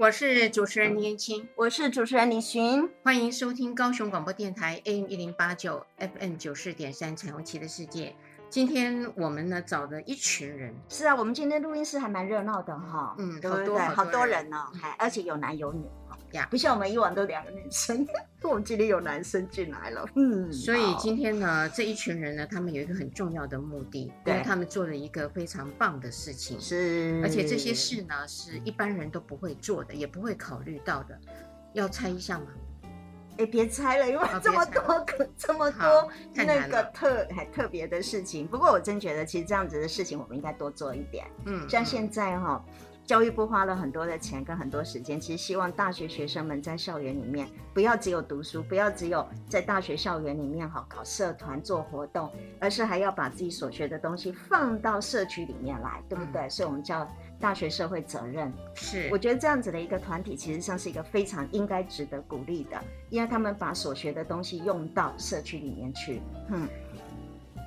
我是主持人林青，我是主持人李寻，欢迎收听高雄广播电台 AM 一零八九 FM 九四点三彩虹旗的世界。今天我们呢找了一群人，是啊，我们今天录音室还蛮热闹的哈，嗯，对对？好多好多人哦，还而且有男有女。呀，不像我们以往都两个女生，我们今天有男生进来了。嗯，所以今天呢，这一群人呢，他们有一个很重要的目的，对，因为他们做了一个非常棒的事情，是，而且这些事呢，是一般人都不会做的，也不会考虑到的。要猜一下吗？哎，别猜了，因为这么多个、这么多那个特还特别的事情。不过我真觉得，其实这样子的事情，我们应该多做一点。嗯，像现在哈。教育部花了很多的钱跟很多时间，其实希望大学学生们在校园里面不要只有读书，不要只有在大学校园里面好搞社团做活动，而是还要把自己所学的东西放到社区里面来，对不对？嗯、所以我们叫大学社会责任。是，我觉得这样子的一个团体，其实上是一个非常应该值得鼓励的，因为他们把所学的东西用到社区里面去。嗯。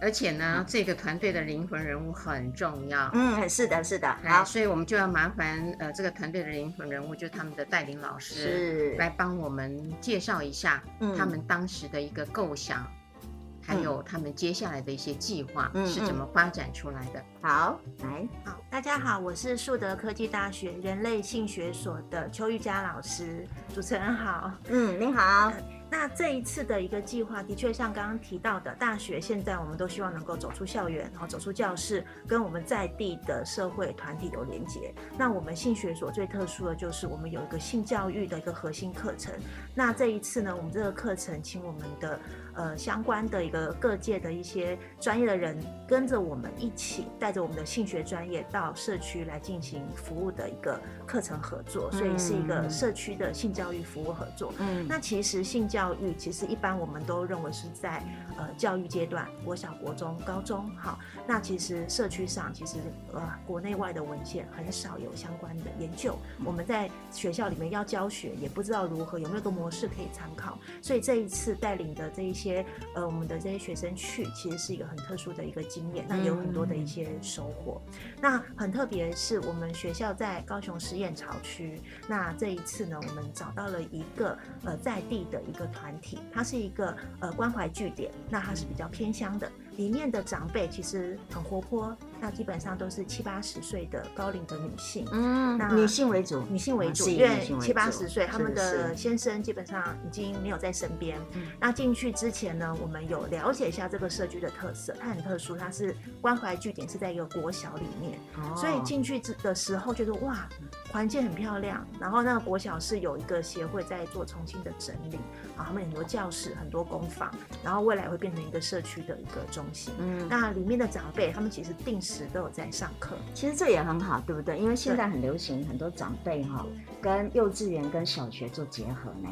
而且呢，嗯、这个团队的灵魂人物很重要。嗯，是的，是的。好，所以我们就要麻烦呃，这个团队的灵魂人物，就是他们的带领老师，是来帮我们介绍一下他们当时的一个构想，嗯、还有他们接下来的一些计划是怎么发展出来的。嗯嗯、好，来，好，大家好，我是树德科技大学人类性学所的邱玉佳老师，主持人好。嗯，你好。那这一次的一个计划，的确像刚刚提到的，大学现在我们都希望能够走出校园，然后走出教室，跟我们在地的社会团体有连接。那我们性学所最特殊的就是我们有一个性教育的一个核心课程。那这一次呢，我们这个课程请我们的呃相关的一个各界的一些专业的人跟着我们一起，带着我们的性学专业到社区来进行服务的一个课程合作，所以是一个社区的性教育服务合作。嗯，那其实性教教育其实一般我们都认为是在呃教育阶段，国小、国中、高中。好，那其实社区上其实呃国内外的文献很少有相关的研究。我们在学校里面要教学，也不知道如何有没有个模式可以参考。所以这一次带领的这一些呃我们的这些学生去，其实是一个很特殊的一个经验。那有很多的一些收获。那很特别是我们学校在高雄实验潮区。那这一次呢，我们找到了一个呃在地的一个。团体，它是一个呃关怀据点，那它是比较偏乡的，里面的长辈其实很活泼。那基本上都是七八十岁的高龄的女性，嗯，那女性为主，女性为主，因为七八十岁，他们的先生基本上已经没有在身边。那进去之前呢，我们有了解一下这个社区的特色，它很特殊，它是关怀据点，是在一个国小里面，所以进去的时候觉得哇，环境很漂亮。然后那个国小是有一个协会在做重新的整理，啊，他们很多教室，很多工坊，然后未来会变成一个社区的一个中心。嗯，那里面的长辈，他们其实定时。都有在上课，其实这也很好，对不对？因为现在很流行，很多长辈哈跟幼稚园跟小学做结合呢，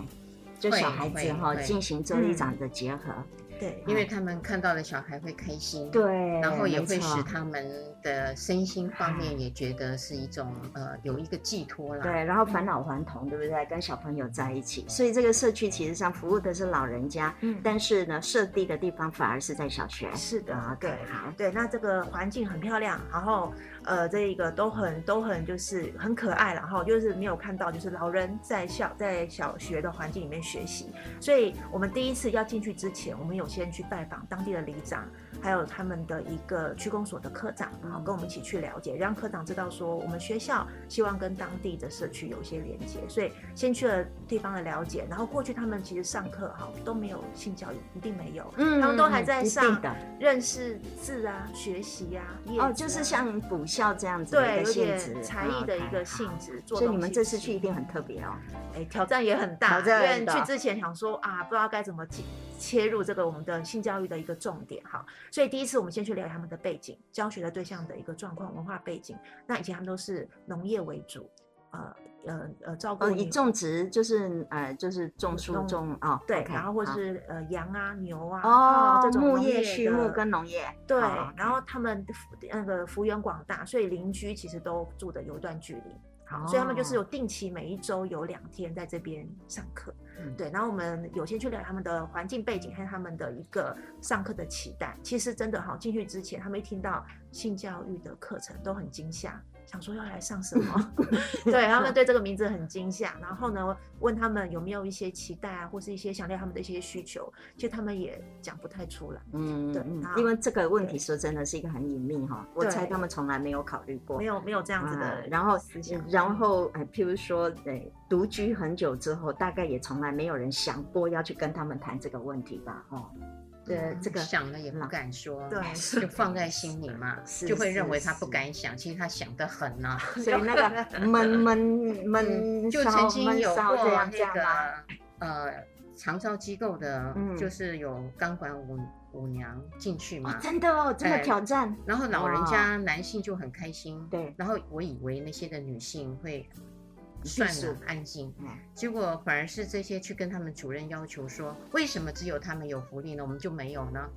就小孩子哈进行周里长的结合。对，因为他们看到了小孩会开心，对，然后也会使他们的身心方面也觉得是一种呃有一个寄托啦。对，然后返老还童，对不对？跟小朋友在一起，所以这个社区其实上服务的是老人家，嗯，但是呢，设地的地方反而是在小学。是的，对，好，对，那这个环境很漂亮，然后呃，这一个都很都很就是很可爱，然后就是没有看到就是老人在校在小学的环境里面学习，所以我们第一次要进去之前，我们有。先去拜访当地的里长，还有他们的一个区公所的科长，然后跟我们一起去了解，让科长知道说我们学校希望跟当地的社区有一些连接，所以先去了地方的了解。然后过去他们其实上课哈都没有性教育，一定没有，嗯，他们都还在上认识字啊、学习啊，啊哦，就是像补校这样子的一个性质，才艺的一个性质。所以你们这次去一定很特别哦，哎，挑战也很大，因为去之前想说啊，不知道该怎么切入这个我们的性教育的一个重点哈，所以第一次我们先去了解他们的背景、教学的对象的一个状况、文化背景。那以前他们都是农业为主，呃呃呃，照顾以种植就是呃就是种树种啊，对，然后或是呃羊啊牛啊哦这种牧业畜牧跟农业对，然后他们那个幅员广大，所以邻居其实都住的有一段距离。所以他们就是有定期每一周有两天在这边上课，嗯，对。然后我们有先去了解他们的环境背景和他们的一个上课的期待。其实真的哈，进去之前他们一听到性教育的课程都很惊吓，想说要来上什么？对，他们对这个名字很惊吓。然后呢，问他们有没有一些期待啊，或是一些想念他们的一些需求，其实他们也讲不太出来。嗯，对，因为这个问题说真的是一个很隐秘哈，我猜他们从来没有考虑过，没有没有这样子的、嗯。然后然后哎，譬如说，对，独居很久之后，大概也从来没有人想过要去跟他们谈这个问题吧？哦。对，这个想了也不敢说，对，就放在心里嘛，就会认为他不敢想，其实他想的很呢。所以那个闷 闷闷，就曾经有过那个呃长照机构的，就是有钢管舞舞娘进去嘛，真的哦，这么挑战。然后老人家男性就很开心，对。然后我以为那些的女性会。算了，安静。结果反而是这些去跟他们主任要求说，为什么只有他们有福利呢？我们就没有呢？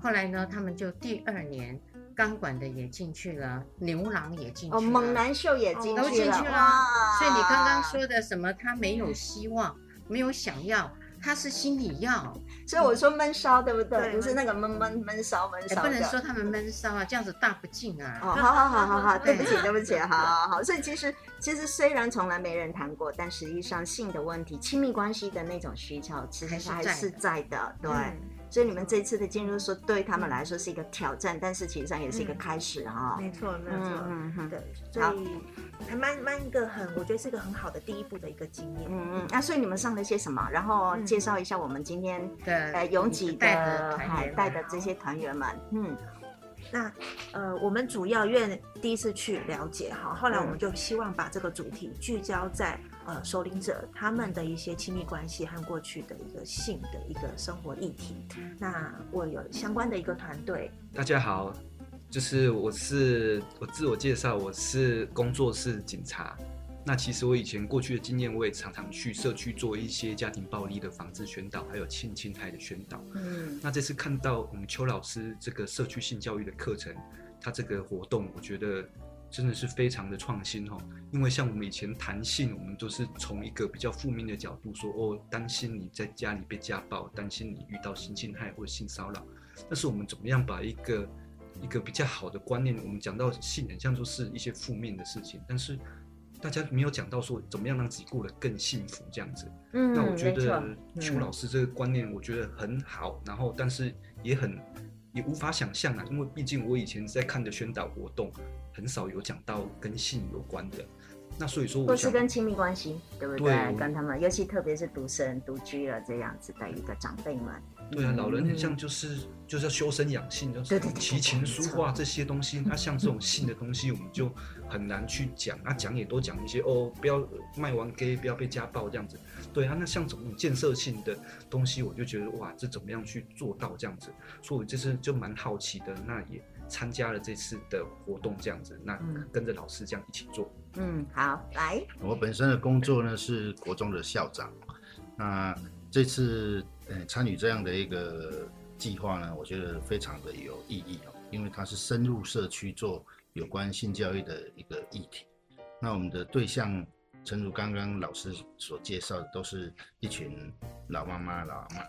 后来呢，他们就第二年钢管的也进去了，牛郎也进去了，猛男秀也进去了，都进去了。所以你刚刚说的什么，他没有希望，没有想要。他是心理药，所以我说闷烧，对不对？不是那个闷闷闷烧闷烧，不能说他们闷烧啊，这样子大不敬啊。哦，好好好好好，对不起对不起，好好好。所以其实其实虽然从来没人谈过，但实际上性的问题、亲密关系的那种需求，其实还是在的，对。所以你们这次的进入说对他们来说是一个挑战，但是其实上也是一个开始哈。没错没错，嗯嗯对，所以还蛮蛮一个很，我觉得是一个很好的第一步的一个经验。嗯嗯，那所以你们上了些什么？然后介绍一下我们今天的呃拥挤的海带的这些团员们。嗯。那呃，我们主要因为第一次去了解哈，后来我们就希望把这个主题聚焦在呃，首领者他们的一些亲密关系和过去的一个性的一个生活议题。那我有相关的一个团队。大家好，就是我是我自我介绍，我是工作室警察。那其实我以前过去的经验，我也常常去社区做一些家庭暴力的防治宣导，还有性侵害的宣导。嗯，那这次看到我们邱老师这个社区性教育的课程，他这个活动，我觉得真的是非常的创新哦。因为像我们以前谈性，我们都是从一个比较负面的角度说，哦，担心你在家里被家暴，担心你遇到性侵害或者性骚扰。但是我们怎么样把一个一个比较好的观念，我们讲到性，很像说是一些负面的事情，但是。大家没有讲到说怎么样让自己过得更幸福这样子，嗯，那我觉得邱老师这个观念我觉得很好，然后但是也很也无法想象啊，因为毕竟我以前在看的宣导活动很少有讲到跟性有关的，那所以说我都是跟亲密关系，对不对？对，跟他们，尤其特别是独生独居了这样子的一个长辈们。对啊，老人很像就是就是要修身养性，就是琴棋书画这些东西。那像这种性的东西，我们就很难去讲。那，讲也多讲一些哦，不要卖完 gay，不要被家暴这样子。对啊，那像这种建设性的东西，我就觉得哇，这怎么样去做到这样子？所以我这次就蛮好奇的，那也参加了这次的活动这样子，那跟着老师这样一起做。嗯，好，来。我本身的工作呢是国中的校长，那这次。呃，参与这样的一个计划呢，我觉得非常的有意义哦，因为它是深入社区做有关性教育的一个议题。那我们的对象，诚如刚刚老师所介绍的，都是一群老妈妈、老阿嬷。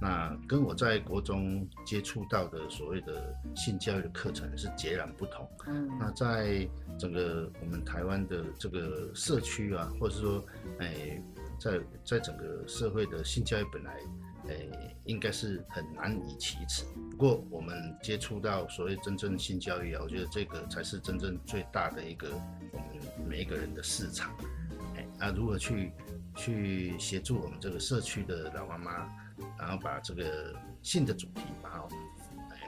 那跟我在国中接触到的所谓的性教育的课程是截然不同。嗯，那在整个我们台湾的这个社区啊，或者是说，哎，在在整个社会的性教育本来。诶，应该是很难以启齿。不过，我们接触到所谓真正性教育啊，我觉得这个才是真正最大的一个我们每一个人的市场。诶，那如何去去协助我们这个社区的老妈妈，然后把这个性的主题把它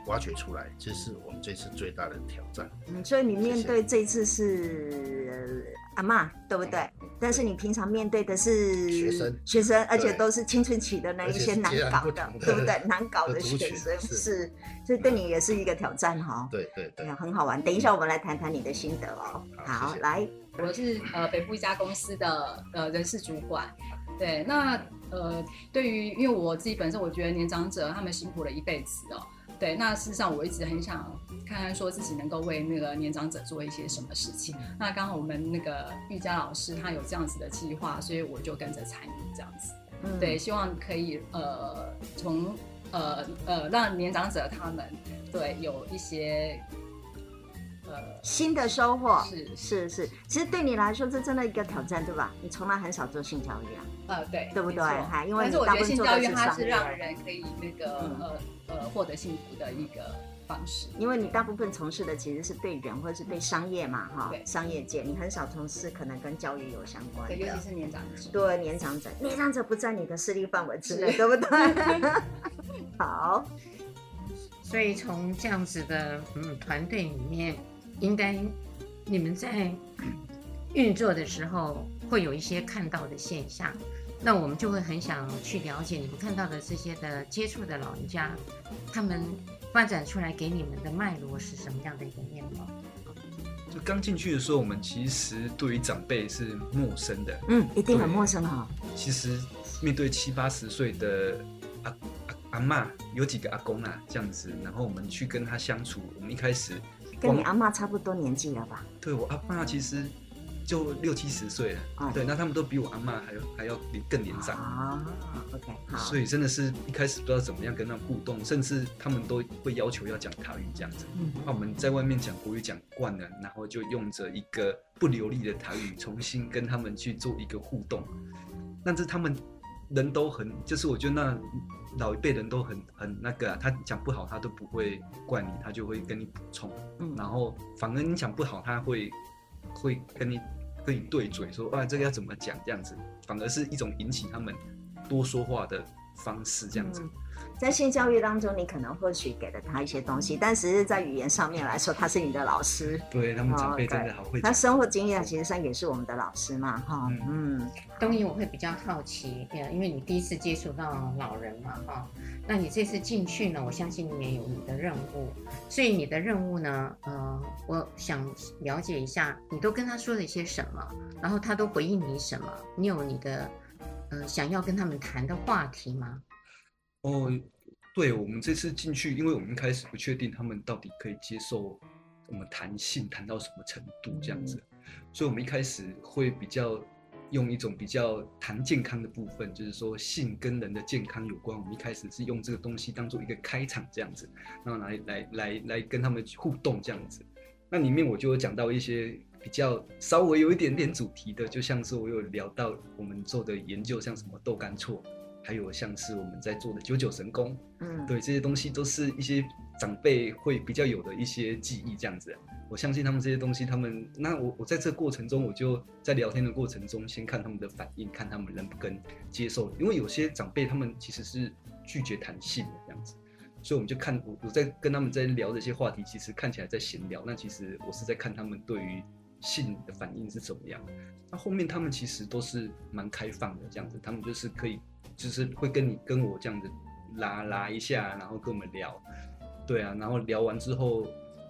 挖掘出来，这是我们这次最大的挑战。嗯，所以你面对这次是阿嬷，对不对？但是你平常面对的是学生，学生，而且都是青春期的那一些难搞的，对不对？难搞的学生是，所以对你也是一个挑战哈。对对对，很好玩。等一下我们来谈谈你的心得哦。好，来，我是呃北部一家公司的呃人事主管。对，那呃对于因为我自己本身我觉得年长者他们辛苦了一辈子哦。对，那事实上我一直很想看看说自己能够为那个年长者做一些什么事情。那刚好我们那个玉佳老师他有这样子的计划，所以我就跟着参与这样子。嗯，对，希望可以呃从呃呃让年长者他们对有一些呃新的收获。是是是，其实对你来说这真的一个挑战，对吧？你从来很少做性教育啊。呃，对，对不对？哈，因为但是我觉得性教育它是让人。可以那个呃呃获得幸福的一个。方式，因为你大部分从事的其实是对人或者是对商业嘛，哈，商业界，你很少从事可能跟教育有相关的，对，尤其是年长者，对，年长者，年长者不在你的势力范围之内，对不对？好，所以从这样子的嗯团队里面，应该你们在 运作的时候会有一些看到的现象，那我们就会很想去了解你们看到的这些的接触的老人家，他们。发展出来给你们的脉络是什么样的一个面貌？就刚进去的时候，我们其实对于长辈是陌生的，嗯，一定很陌生哈。其实面对七八十岁的阿阿阿嬷，有几个阿公啊这样子，然后我们去跟他相处，我们一开始跟你阿嬷差不多年纪了吧？对，我阿嬷其实。就六七十岁了，嗯、对，那他们都比我阿妈还要还要更年长啊。OK，好，所以真的是一开始不知道怎么样跟他们互动，甚至他们都会要求要讲台语这样子。嗯，那我们在外面讲国语讲惯了，然后就用着一个不流利的台语重新跟他们去做一个互动。但是他们人都很，就是我觉得那老一辈人都很很那个啊，他讲不好他都不会怪你，他就会跟你补充。嗯，然后反而你讲不好，他会会跟你。跟你对嘴说哇，这个要怎么讲？这样子反而是一种引起他们多说话的方式。这样子，在性教育当中，你可能或许给了他一些东西，但是在语言上面来说，他是你的老师。对，他们长辈真的好会讲。他生活经验其实上也是我们的老师嘛，哈。嗯，东仪，我会比较好奇，因为你第一次接触到老人嘛，哈。那你这次进去呢？我相信你也有你的任务，所以你的任务呢，呃，我想了解一下，你都跟他说了一些什么，然后他都回应你什么？你有你的呃想要跟他们谈的话题吗？哦，对，我们这次进去，因为我们一开始不确定他们到底可以接受我们谈性谈到什么程度这样子，嗯、所以我们一开始会比较。用一种比较谈健康的部分，就是说性跟人的健康有关。我们一开始是用这个东西当做一个开场这样子，然后来来来来跟他们互动这样子。那里面我就有讲到一些比较稍微有一点点主题的，就像是我有聊到我们做的研究，像什么豆干错，还有像是我们在做的九九神功，嗯，对，这些东西都是一些长辈会比较有的一些记忆这样子。我相信他们这些东西，他们那我我在这过程中，我就在聊天的过程中，先看他们的反应，看他们能不能接受。因为有些长辈他们其实是拒绝谈性的这样子，所以我们就看我我在跟他们在聊这些话题，其实看起来在闲聊，那其实我是在看他们对于性的反应是怎么样。那后面他们其实都是蛮开放的这样子，他们就是可以就是会跟你跟我这样子拉拉一下，然后跟我们聊，对啊，然后聊完之后。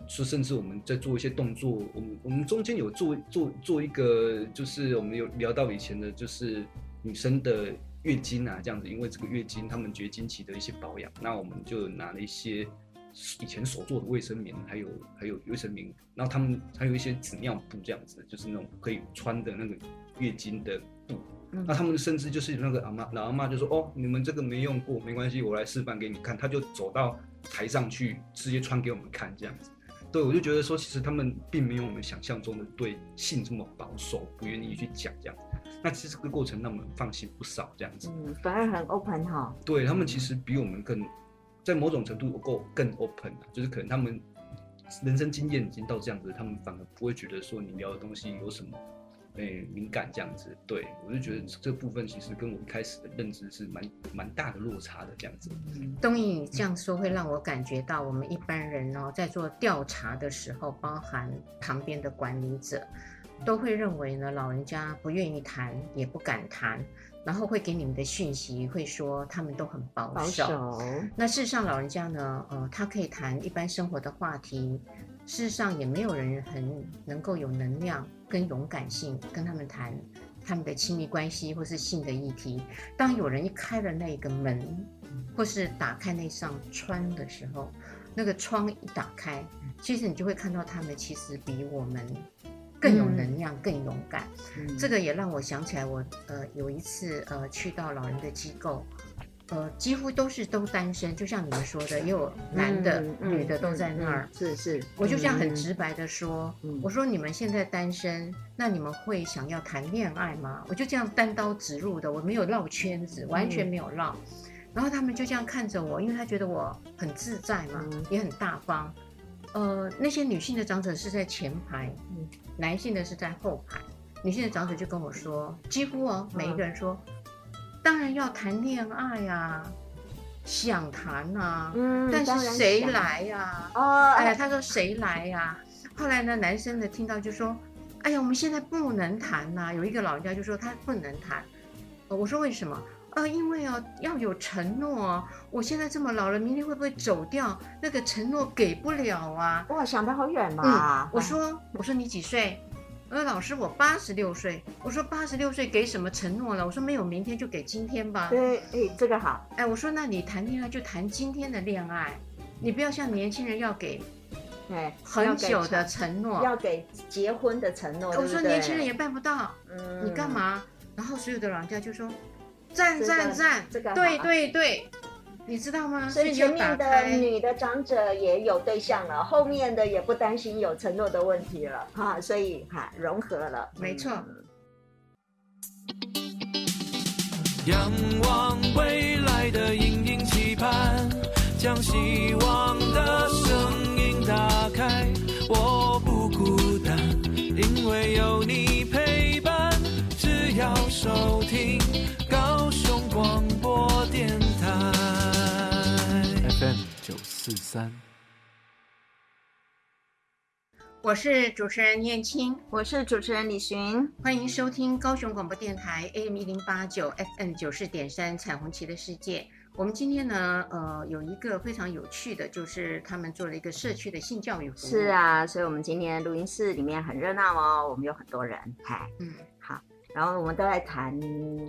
是，甚至我们在做一些动作，我们我们中间有做做做一个，就是我们有聊到以前的，就是女生的月经啊，这样子，因为这个月经，她们绝经期的一些保养，那我们就拿了一些以前所做的卫生棉，还有还有卫生棉，然后他们还有一些纸尿布这样子，就是那种可以穿的那个月经的布，那他们甚至就是那个阿妈老阿妈就说，哦，你们这个没用过，没关系，我来示范给你看，他就走到台上去直接穿给我们看，这样子。对，我就觉得说，其实他们并没有我们想象中的对性这么保守，不愿意去讲这样。那其实这个过程让我们放心不少，这样子。嗯，反而很 open 哈。对，他们其实比我们更，在某种程度够更 open，就是可能他们人生经验已经到这样子，他们反而不会觉得说你聊的东西有什么。诶，敏感这样子，对，我就觉得这部分其实跟我一开始的认知是蛮蛮大的落差的这样子。东仪，你这样说会让我感觉到，我们一般人哦，在做调查的时候，包含旁边的管理者，都会认为呢，老人家不愿意谈，也不敢谈，然后会给你们的讯息会说他们都很保守。保守。那事实上，老人家呢，呃，他可以谈一般生活的话题。事实上，也没有人很能够有能量跟勇敢性跟他们谈他们的亲密关系或是性的议题。当有人一开了那个门，或是打开那扇窗的时候，那个窗一打开，其实你就会看到他们其实比我们更有能量、嗯、更勇敢。嗯、这个也让我想起来我，我呃有一次呃去到老人的机构。呃，几乎都是都单身，就像你们说的，也有男的、嗯、女的都在那儿。嗯嗯、是是，我就这样很直白的说，嗯、我说你们现在单身，那你们会想要谈恋爱吗？我就这样单刀直入的，我没有绕圈子，完全没有绕。嗯、然后他们就这样看着我，因为他觉得我很自在嘛，嗯、也很大方。呃，那些女性的长者是在前排，嗯、男性的是在后排。女性的长者就跟我说，几乎哦，每一个人说。嗯当然要谈恋爱呀、啊，想谈呐、啊，嗯，但是谁来呀、啊？哦，哎呀，他说谁来呀、啊？后来呢，男生呢听到就说，哎呀，我们现在不能谈呐、啊。有一个老人家就说他不能谈，我说为什么？呃，因为哦要有承诺，我现在这么老了，明天会不会走掉？那个承诺给不了啊。哇，想得好远嘛、嗯。我说，我说你几岁？呃，老师，我八十六岁。我说八十六岁给什么承诺了？我说没有明天就给今天吧。对，哎，这个好。哎，我说那你谈恋爱就谈今天的恋爱，你不要像年轻人要给，哎，很久的承诺，要给结婚的承诺。我说年轻人也办不到，嗯，你干嘛？然后所有的老人家就说，赞赞赞，这个对对对。你知道吗？所以前面的女的长者也有对象了，后面的也不担心有承诺的问题了，哈，所以哈融合了，没错。仰望未来的隐隐期盼，将希望的声音打开，我不孤单，因为有你陪伴，只要收听三，我是主持人念青，我是主持人李寻，欢迎收听高雄广播电台 AM 一零八九 FM 九四点三彩虹旗的世界。我们今天呢，呃，有一个非常有趣的，就是他们做了一个社区的性教育服务。是啊，所以我们今天录音室里面很热闹哦，我们有很多人，嗨，嗯。然后我们都在谈，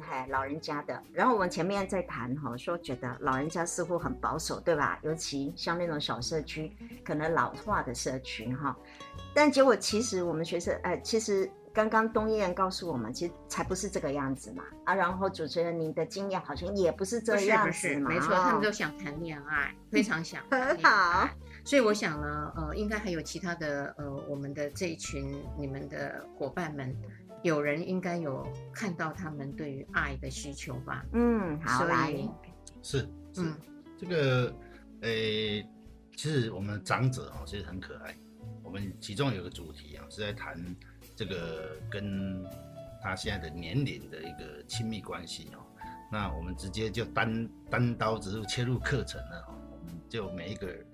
嗨，老人家的。然后我们前面在谈哈，说觉得老人家似乎很保守，对吧？尤其像那种小社区，可能老化的社区哈。但结果其实我们学生，哎，其实刚刚东燕告诉我们，其实才不是这个样子嘛。啊，然后主持人您的经验好像也不是这样子嘛。没错，他们都想谈恋爱，非常想。很 好。所以我想呢，呃，应该还有其他的，呃，我们的这一群你们的伙伴们。有人应该有看到他们对于爱的需求吧？嗯，好，所以是是，嗯，这个，诶、欸，其实我们长者哦，其实很可爱。我们其中有个主题啊，是在谈这个跟他现在的年龄的一个亲密关系哦。那我们直接就单单刀直入切入课程了哦，我们就每一个人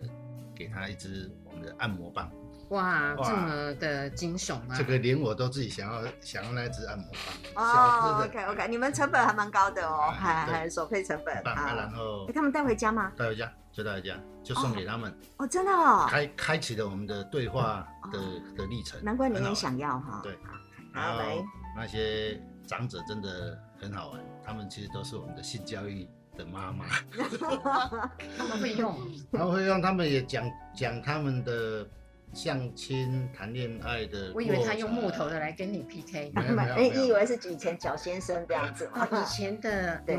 给他一支我们的按摩棒。哇，这么的惊悚啊！这个连我都自己想要想要那支按摩棒哦。OK OK，你们成本还蛮高的哦，还还手费成本。啊然后，他们带回家吗？带回家，就带回家，就送给他们。哦，真的哦。开开启了我们的对话的的历程。难怪你也想要哈。对，然后那些长者真的很好玩，他们其实都是我们的性教育的妈妈。他们会用，他们会用，他们也讲讲他们的。相亲谈恋爱的，我以为他用木头的来跟你 PK，哎，你以为是以前脚先生这样子吗？以前的对，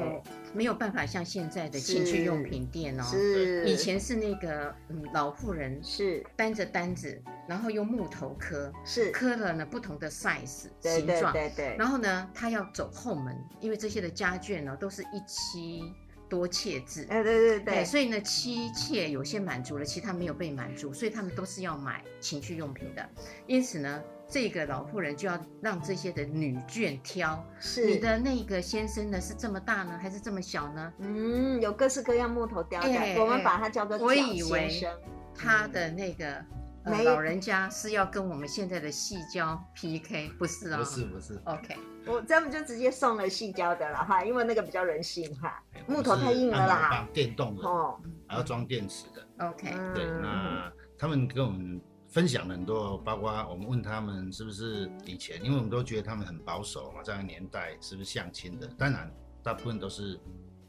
没有办法像现在的情趣用品店哦，是。以前是那个嗯老妇人是。担着单子，然后用木头磕，是。磕了呢不同的 size 形状，对对，然后呢他要走后门，因为这些的家眷呢都是一妻。多妾制，哎，对对对，所以呢，妻妾有些满足了，其他没有被满足，所以他们都是要买情趣用品的。因此呢，这个老妇人就要让这些的女眷挑，是你的那个先生呢，是这么大呢，还是这么小呢？嗯，有各式各样木头雕的，我们把它叫做贾先生。我以为他的那个。呃、老人家是要跟我们现在的矽胶 PK，不是啊、哦？不是不是。OK，我这样就直接送了细胶的了哈，因为那个比较人性哈，木头太硬了啦。电动的哦，还要装电池的。OK，对，那他们跟我们分享了很多，包括我们问他们是不是以前，因为我们都觉得他们很保守嘛，这样的年代是不是相亲的？当然，大部分都是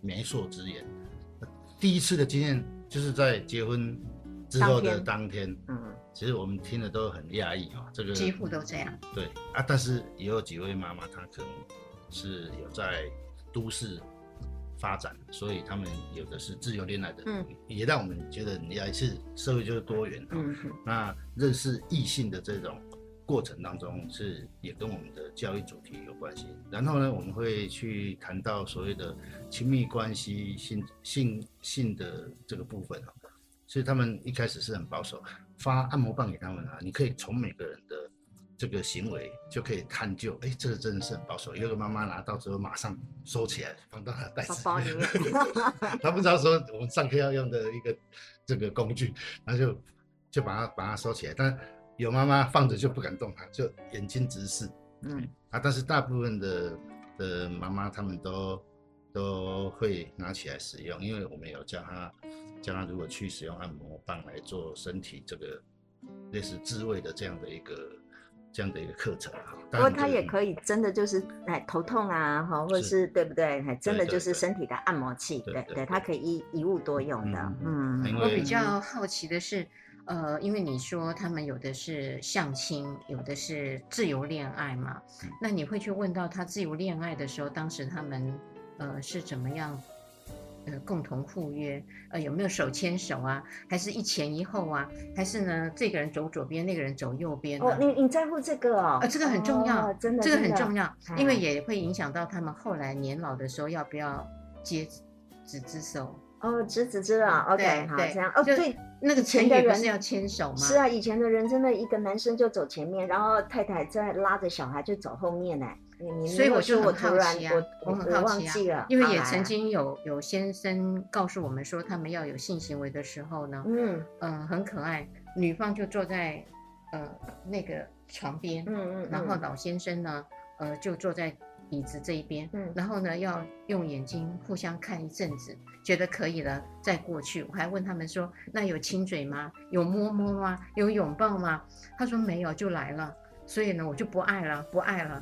媒妁之言。第一次的经验就是在结婚之后的当天，嗯。其实我们听了都很讶异啊，这个几乎都这样。对啊，但是也有几位妈妈，她可能是有在都市发展，所以他们有的是自由恋爱的，嗯，也让我们觉得你要是社会就是多元，嗯，那认识异性的这种过程当中是也跟我们的教育主题有关系。然后呢，我们会去谈到所谓的亲密关系、性性性的这个部分啊，所以他们一开始是很保守，发按摩棒给他们啊，你可以从每个人的。这个行为就可以探究，哎，这个真的是很保守。有个妈妈拿到之后，马上收起来，放到她的袋子里面。她不知道说我们上课要用的一个这个工具，然后就就把它把它收起来。但有妈妈放着就不敢动它，就眼睛直视。嗯啊，但是大部分的的妈妈她们都都会拿起来使用，因为我们有教他教他如果去使用按摩棒来做身体这个类似自慰的这样的一个。这样的一个课程啊，不过他也可以真的就是哎头痛啊哈，或者是对不对？还真的就是身体的按摩器，对对，它可以一一物多用的。嗯，我比较好奇的是，呃，因为你说他们有的是相亲，有的是自由恋爱嘛，那你会去问到他自由恋爱的时候，当时他们呃是怎么样？呃，共同赴约，呃，有没有手牵手啊？还是一前一后啊？还是呢，这个人走左边，那个人走右边？哦，你你在乎这个哦？呃，这个很重要，真的，这个很重要，因为也会影响到他们后来年老的时候要不要接子之手。哦，执子之手，OK，好，这样。哦，对，那个前的人是要牵手吗？是啊，以前的人真的一个男生就走前面，然后太太在拉着小孩就走后面呢。所以我就很好奇啊，我很好奇啊，因为也曾经有有先生告诉我们说，他们要有性行为的时候呢，嗯嗯，很可爱，女方就坐在呃那个床边，嗯嗯，然后老先生呢，呃就坐在椅子这一边，嗯，然后呢要用眼睛互相看一阵子，觉得可以了再过去。我还问他们说，那有亲嘴吗？有摸摸吗？有拥抱吗？他说没有就来了，所以呢我就不爱了，不爱了。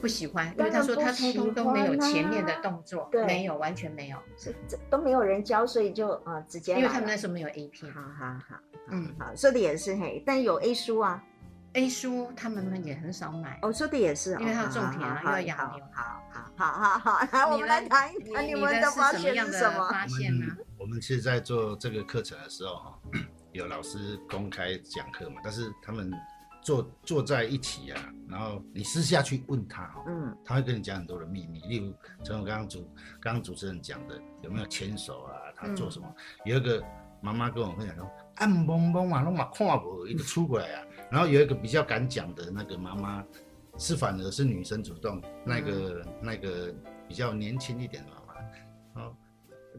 不喜欢，因为他说他通通都没有前面的动作，对，没有，完全没有，是这都没有人教，所以就啊直接。因为他们那时候没有 A P。好好好，嗯，好，说的也是嘿，但有 A 书啊，A 书他们也很少买。哦，说的也是，因为他要种田啊，又要养牛。好好好好好，来我们来谈一谈你们的发现是什么？发现呢？我们其实在做这个课程的时候哈，有老师公开讲课嘛，但是他们。坐坐在一起啊，然后你私下去问他，嗯，他会跟你讲很多的秘密，例如，陈我刚刚主刚刚主持人讲的，有没有牵手啊？他做什么？嗯、有一个妈妈跟我分享说，暗蒙蒙啊，都嘛看不，一个出轨啊。然后有一个比较敢讲的那个妈妈，是反而是女生主动，那个、嗯、那个比较年轻一点的妈妈，哦，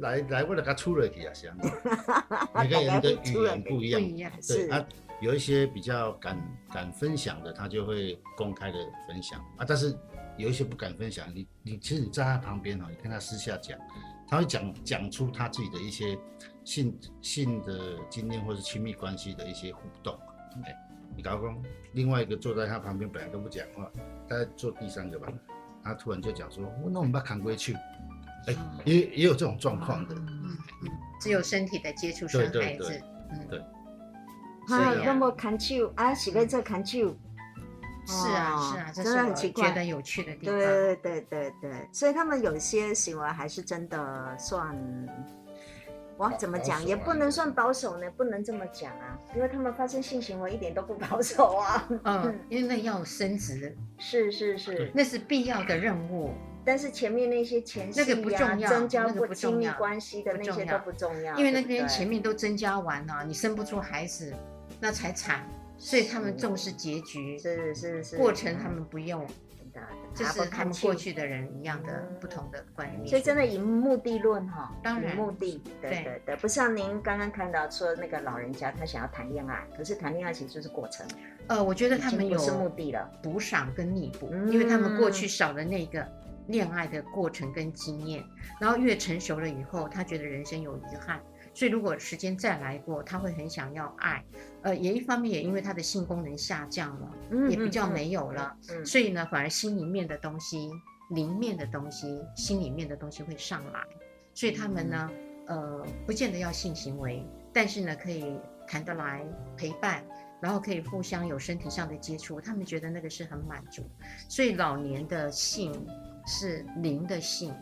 来来为了他出了题啊，想，每个人的语言不一样，不一样对啊。有一些比较敢敢分享的，他就会公开的分享啊。但是有一些不敢分享，你你其实你在他旁边哈，你跟他私下讲，他会讲讲出他自己的一些性性的经验或者亲密关系的一些互动。哎，你老公另外一个坐在他旁边本来都不讲话，他在坐第三个吧，他突然就讲说：“我那我们把扛回去。”哎，也也有这种状况的。嗯，只有身体的接触伤害子。嗯，对。啊，那么看球啊，喜欢这看球，是啊是啊，真的很奇怪，觉得有趣的地方。对对对对，所以他们有些行为还是真的算，哇，怎么讲也不能算保守呢，不能这么讲啊，因为他们发生性行为一点都不保守啊。嗯，因为要生殖，是是是，那是必要的任务。但是前面那些前戏呀，增加不亲密关系的那些都不重要，因为那边前面都增加完了，你生不出孩子。那才惨，所以他们重视结局，是是是，过程他们不用，这是他们过去的人一样的不同的观念。所以真的以目的论哈，当然目的，对对对，不像您刚刚看到说那个老人家他想要谈恋爱，可是谈恋爱其实就是过程。呃，我觉得他们有是目的了，补偿跟弥补，因为他们过去少了那个恋爱的过程跟经验，然后越成熟了以后，他觉得人生有遗憾。所以，如果时间再来过，他会很想要爱，呃，也一方面也因为他的性功能下降了，嗯、也比较没有了，嗯嗯、所以呢，反而心里面的东西、灵面的东西、心里面的东西会上来，所以他们呢，呃，不见得要性行为，但是呢，可以谈得来陪伴，然后可以互相有身体上的接触，他们觉得那个是很满足，所以老年的性是灵的性。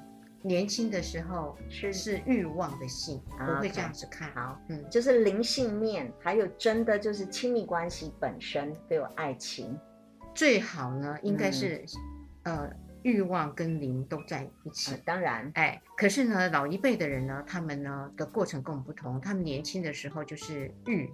年轻的时候是是欲望的性，我会这样子看。好，嗯，就是灵性面，还有真的就是亲密关系本身都有爱情，最好呢应该是，呃，欲望跟灵都在一起。当然，哎，可是呢，老一辈的人呢，他们呢的过程跟我们不同，他们年轻的时候就是欲。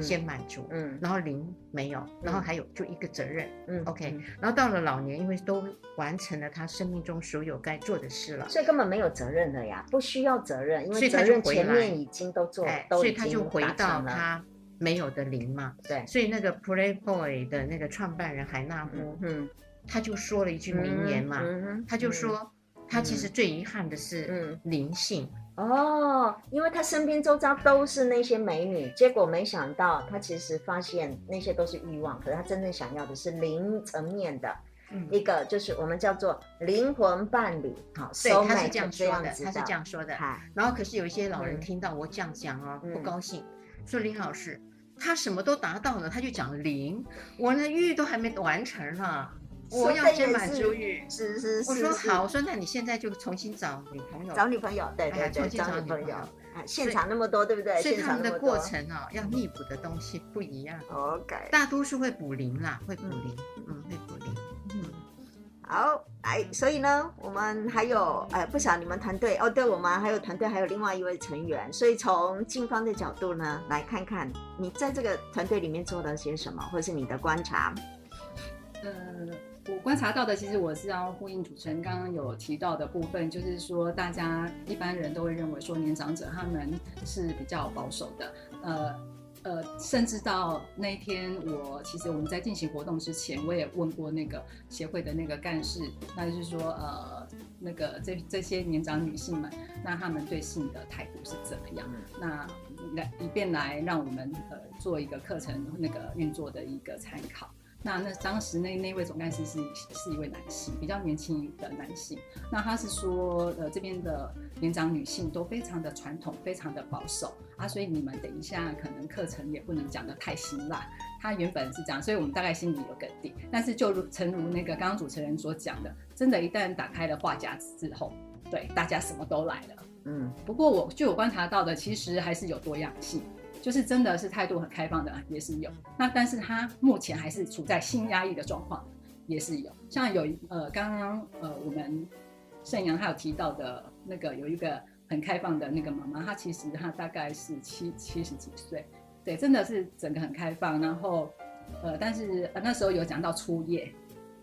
先满足，嗯，然后零没有，然后还有就一个责任，嗯，OK，然后到了老年，因为都完成了他生命中所有该做的事了，所以根本没有责任了呀，不需要责任，因为责任前面已经都做，所以他就回到他没有的零嘛，对，所以那个 Playboy 的那个创办人海纳夫，嗯，他就说了一句名言嘛，他就说他其实最遗憾的是嗯灵性。哦，因为他身边周遭都是那些美女，结果没想到他其实发现那些都是欲望，可是他真正想要的是灵层面的，嗯、一个就是我们叫做灵魂伴侣。好，对，他是这样说的，他是这样说的。然后可是有一些老人听到我这样讲哦，嗯、不高兴，说林老师他什么都达到了，他就讲灵，我那欲都还没完成呢。我要先满足欲，是是是。我说好，我说那你现在就重新找女朋友，找女朋友，对对对，找女朋友。现场那么多，对不对？现场的过程哦，要弥补的东西不一样。OK，大多数会补零啦，会补零，嗯，会补零。嗯，好，来，所以呢，我们还有哎，不少你们团队哦，对我们还有团队还有另外一位成员，所以从静芳的角度呢，来看看你在这个团队里面做了些什么，或是你的观察。嗯。我观察到的，其实我是要呼应主持人刚刚有提到的部分，就是说，大家一般人都会认为说，年长者他们是比较保守的，呃呃，甚至到那一天，我其实我们在进行活动之前，我也问过那个协会的那个干事，那就是说，呃，那个这这些年长女性们，那她们对性的态度是怎么样？那来以便来让我们呃做一个课程那个运作的一个参考。那那当时那那位总干事是是一位男性，比较年轻的男性。那他是说，呃，这边的年长女性都非常的传统，非常的保守啊，所以你们等一下可能课程也不能讲得太辛辣。他原本是这样，所以我们大概心里有个底。但是就如诚如那个刚刚主持人所讲的，真的，一旦打开了话匣子之后，对大家什么都来了。嗯，不过我就我观察到的，其实还是有多样性。就是真的是态度很开放的，也是有。那但是他目前还是处在性压抑的状况，也是有。像有呃，刚刚呃，我们盛阳他有提到的那个有一个很开放的那个妈妈，她其实她大概是七七十几岁，对，真的是整个很开放。然后呃，但是呃那时候有讲到初夜，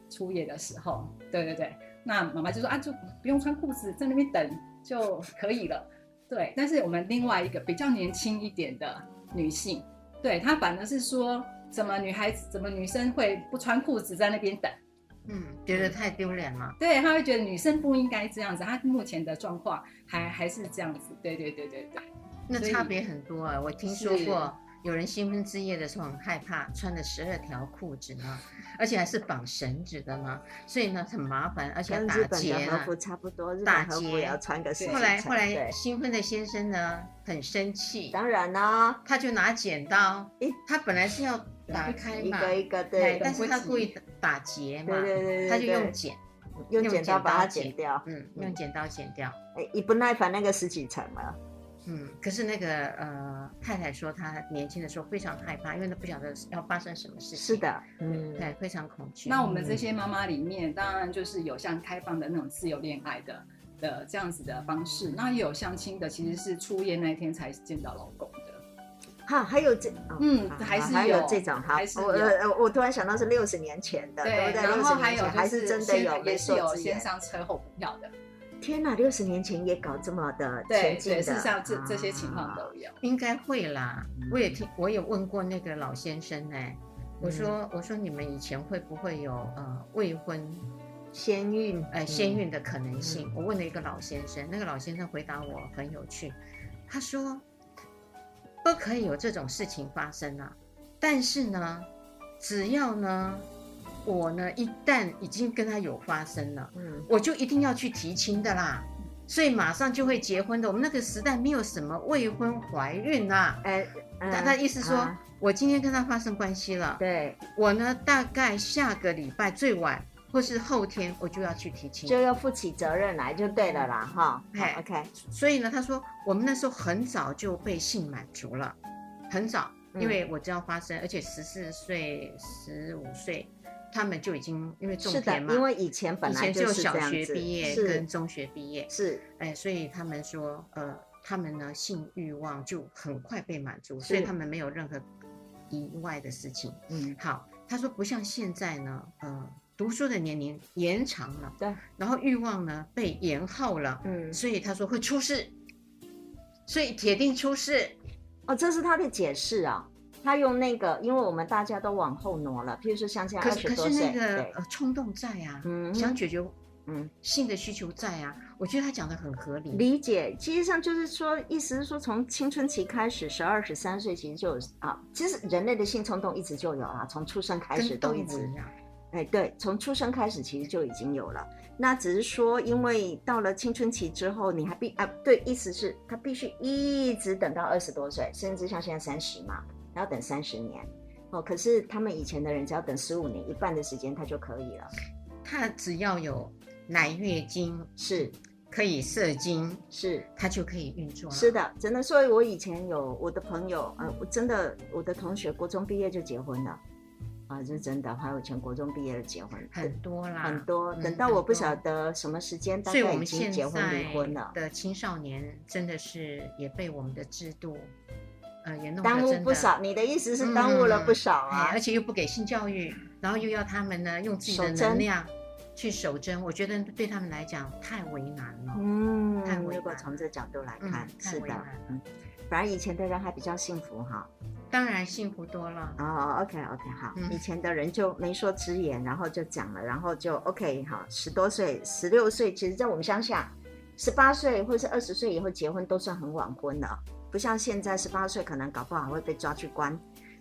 初夜的时候，对对对，那妈妈就说啊，就不用穿裤子，在那边等就可以了。对，但是我们另外一个比较年轻一点的女性，对，她反而是说，怎么女孩子，怎么女生会不穿裤子在那边等？嗯，觉得太丢脸了。对，她会觉得女生不应该这样子。她目前的状况还还是这样子。对对对对对，那差别很多啊！我听说过。有人新婚之夜的时候很害怕，穿了十二条裤子呢，而且还是绑绳子的呢，所以呢很麻烦，而且要打结和服差不多，打结也要穿个。后来后来新婚的先生呢很生气，当然啦，他就拿剪刀，他本来是要打开嘛，一个一个对，但是他故意打结嘛，对对对，他就用剪，用剪刀把它剪掉，嗯，用剪刀剪掉，哎，一不耐烦那个十几层了。嗯，可是那个呃，太太说她年轻的时候非常害怕，因为她不晓得要发生什么事情。是的，嗯，对，非常恐惧。那我们这些妈妈里面，当然就是有像开放的那种自由恋爱的的这样子的方式，那也有相亲的，其实是初夜那一天才见到老公的。哈，还有这，嗯，还是还有这种哈，我我突然想到是六十年前的，对不对？然后还有还是真的有，也是有先上车后补票的。天哪，六十年前也搞这么的前进的，事实上这这些情况都有，应该会啦。我也听，我也问过那个老先生呢。我说，我说你们以前会不会有呃未婚先孕呃先孕的可能性？我问了一个老先生，那个老先生回答我很有趣，他说不可以有这种事情发生啊，但是呢，只要呢。我呢，一旦已经跟他有发生了，嗯，我就一定要去提亲的啦，所以马上就会结婚的。我们那个时代没有什么未婚怀孕啦，哎，他他意思说，我今天跟他发生关系了，对，我呢大概下个礼拜最晚或是后天我就要去提亲，就要负起责任来就对了啦，哈。哎，OK。所以呢，他说我们那时候很早就被性满足了，很早，因为我知道发生，而且十四岁、十五岁，他们就已经因为种田嘛，因为以前本来就是小学毕业跟中学毕业，是，哎，所以他们说，呃，他们呢性欲望就很快被满足，所以他们没有任何意外的事情。嗯，好，他说不像现在呢，呃。读书的年龄延长了，对，然后欲望呢被延后了，嗯，所以他说会出事，所以铁定出事，哦，这是他的解释啊，他用那个，因为我们大家都往后挪了，譬如说像现在二十多岁，可是那个呃冲动在啊，嗯，想解决，嗯，性的需求在啊，我觉得他讲的很合理，理解，其实上就是说，意思是说从青春期开始，十二十三岁其实就有啊，其实人类的性冲动一直就有啊，从出生开始都一直。哎，对，从出生开始其实就已经有了。那只是说，因为到了青春期之后，你还必啊，对，意思是他必须一直等到二十多岁，甚至像现在三十嘛，要等三十年。哦，可是他们以前的人只要等十五年，一半的时间他就可以了。他只要有来月经，是可以射精，是他就可以运作。是的，真的。所以我以前有我的朋友，呃，我真的我的同学，国中毕业就结婚了。啊，这是真的，还有前国中毕业的结婚很多啦，很多。等到我不晓得什么时间，大概已经结婚离婚了。的青少年真的是也被我们的制度，呃，也弄耽误不少。你的意思是耽误了不少啊？而且又不给性教育，然后又要他们呢用自己的能量去守贞，我觉得对他们来讲太为难了。嗯，太为难如果从这角度来看，是的，嗯，反而以前的人还比较幸福哈。当然幸福多了哦。OK OK 好，嗯、以前的人就没说直言，然后就讲了，然后就 OK 好，十多岁、十六岁，其实在我们乡下，十八岁或者是二十岁以后结婚都算很晚婚了，不像现在十八岁可能搞不好还会被抓去关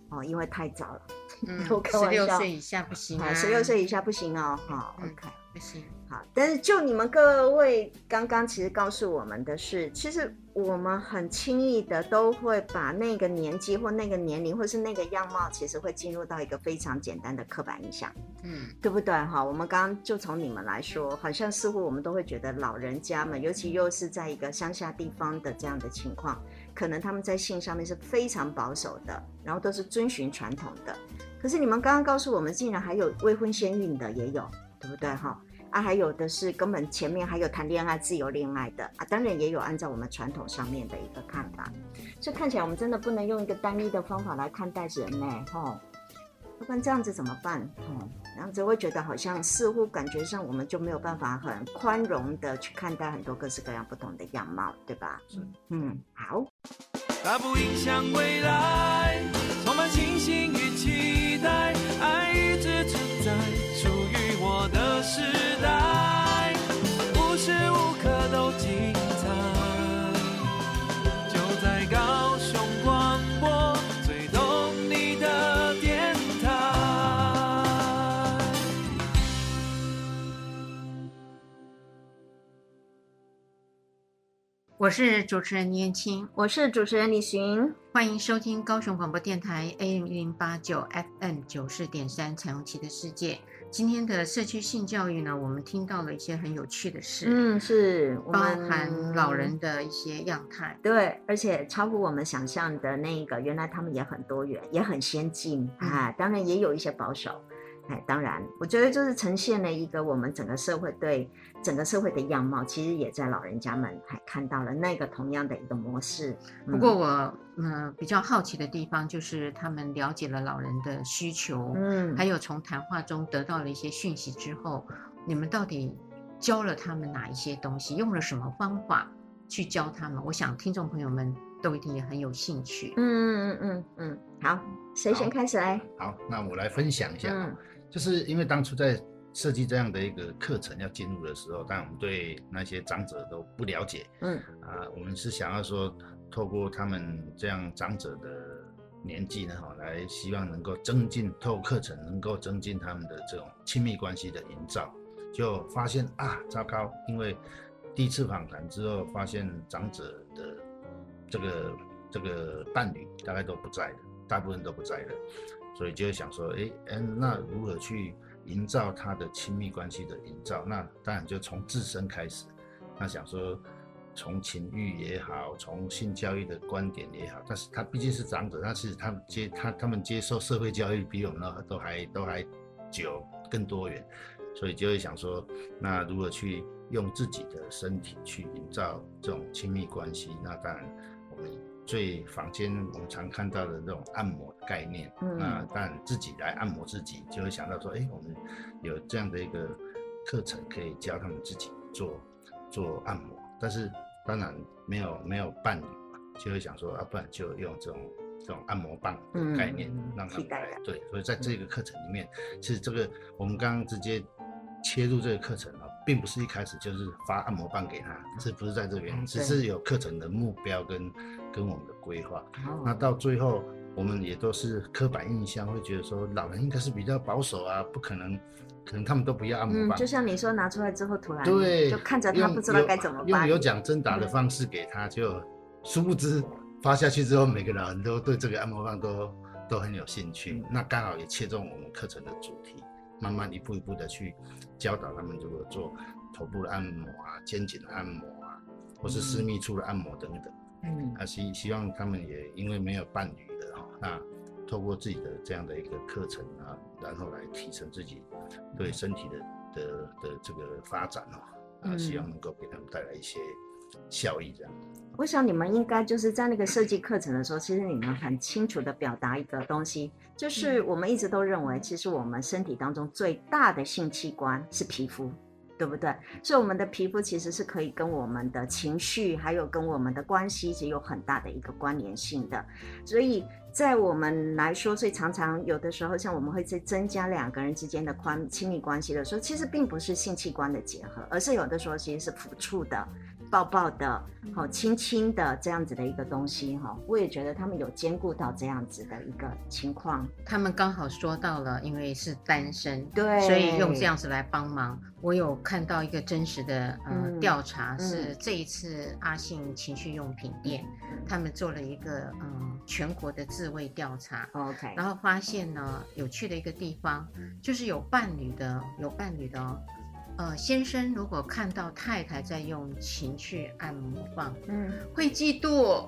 哦，因为太早了。嗯，十六岁以下不行啊，十六岁以下不行哦。好、嗯、OK 不行。好，但是就你们各位刚刚其实告诉我们的是，其实。我们很轻易的都会把那个年纪或那个年龄或是那个样貌，其实会进入到一个非常简单的刻板印象，嗯，对不对？哈，我们刚刚就从你们来说，好像似乎我们都会觉得老人家们，尤其又是在一个乡下地方的这样的情况，可能他们在性上面是非常保守的，然后都是遵循传统的。可是你们刚刚告诉我们，竟然还有未婚先孕的也有，对不对？哈。啊，还有的是根本前面还有谈恋爱、自由恋爱的啊，当然也有按照我们传统上面的一个看法，所以看起来我们真的不能用一个单一的方法来看待人呢，吼，要不然这样子怎么办？吼，这样子会觉得好像似乎感觉上我们就没有办法很宽容的去看待很多各式各样不同的样貌，对吧？嗯嗯，好。它不影响未来，充满信心与期待，我是主持人倪燕青，我是主持人李寻，欢迎收听高雄广播电台 AM 一零八九 FM 九四点三彩虹旗的世界。今天的社区性教育呢，我们听到了一些很有趣的事，嗯，是包含老人的一些样态，对，而且超乎我们想象的那个，原来他们也很多元，也很先进，嗯、啊，当然也有一些保守。哎，当然，我觉得就是呈现了一个我们整个社会对整个社会的样貌，其实也在老人家们还看到了那个同样的一个模式。不过我呃比较好奇的地方就是他们了解了老人的需求，嗯，还有从谈话中得到了一些讯息之后，你们到底教了他们哪一些东西，用了什么方法去教他们？我想听众朋友们都一定也很有兴趣。嗯嗯嗯嗯，好，谁先开始来？好，那我来分享一下。嗯就是因为当初在设计这样的一个课程要进入的时候，但我们对那些长者都不了解，嗯啊，我们是想要说，透过他们这样长者的年纪呢，哈，来希望能够增进，透过课程能够增进他们的这种亲密关系的营造，就发现啊，糟糕，因为第一次访谈之后，发现长者的这个这个伴侣大概都不在了，大部分都不在的。所以就会想说，哎，嗯，那如何去营造他的亲密关系的营造，那当然就从自身开始。那想说，从情欲也好，从性教育的观点也好，但是他毕竟是长者，他是他们接他他们接受社会教育比我们都还都还久更多元，所以就会想说，那如何去用自己的身体去营造这种亲密关系？那当然我们。最房间我们常看到的这种按摩的概念，嗯，那当然自己来按摩自己，就会想到说，哎、欸，我们有这样的一个课程可以教他们自己做做按摩。但是当然没有没有伴侣嘛，就会想说，啊，不然就用这种这种按摩棒的概念让他们来。对，所以在这个课程里面，其实这个我们刚刚直接切入这个课程啊，并不是一开始就是发按摩棒给他，是不是在这边？只是有课程的目标跟。跟我们的规划，那到最后我们也都是刻板印象，会觉得说老人应该是比较保守啊，不可能，可能他们都不要按摩棒。嗯，就像你说拿出来之后，突然对，就看着他不知道该怎么办，用有奖征答的方式给他，就殊不知发下去之后，每个老人都对这个按摩棒都都很有兴趣。那刚好也切中我们课程的主题，慢慢一步一步的去教导他们如何做头部的按摩啊、肩颈的按摩啊，或是私密处的按摩等等。嗯，啊希希望他们也因为没有伴侣的哈，那透过自己的这样的一个课程啊，然后来提升自己对身体的的的这个发展哦，啊希望能够给他们带来一些效益这样。我想你们应该就是在那个设计课程的时候，其实你们很清楚的表达一个东西，就是我们一直都认为，其实我们身体当中最大的性器官是皮肤。对不对？所以我们的皮肤其实是可以跟我们的情绪，还有跟我们的关系，是有很大的一个关联性的。所以在我们来说，所以常常有的时候，像我们会在增加两个人之间的关亲密关系的时候，其实并不是性器官的结合，而是有的时候其实是辅助的。抱抱的，好亲亲的这样子的一个东西哈，我也觉得他们有兼顾到这样子的一个情况。他们刚好说到了，因为是单身，对，所以用这样子来帮忙。我有看到一个真实的呃调查，是这一次阿信情趣用品店，他们做了一个嗯全国的自慰调查，OK，然后发现呢有趣的一个地方，就是有伴侣的，有伴侣的哦。呃，先生如果看到太太在用情趣按摩棒，嗯，会嫉妒，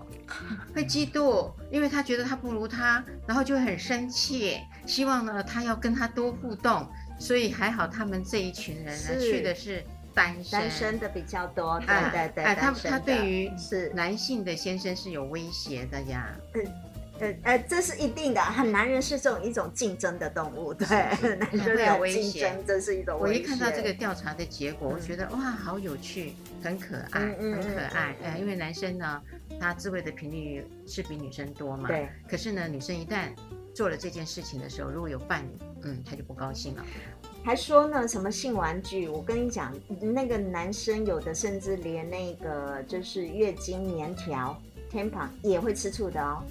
会嫉妒，因为他觉得他不如他，然后就会很生气，希望呢他要跟他多互动，所以还好他们这一群人呢去的是单身，单身的比较多，对对对，哎，他他对于是。男性的先生是有威胁的呀。呃呃，这是一定的，很男人是这种一种竞争的动物，对，男人 会有威胁，这是一种。我一看到这个调查的结果，我觉得哇，好有趣，很可爱，很可爱。呃，因为男生呢，他自慰的频率是比女生多嘛，对。可是呢，女生一旦做了这件事情的时候，如果有伴侣，嗯，他就不高兴了。还说呢，什么性玩具？我跟你讲，那个男生有的甚至连那个就是月经棉条、tampon 也会吃醋的哦。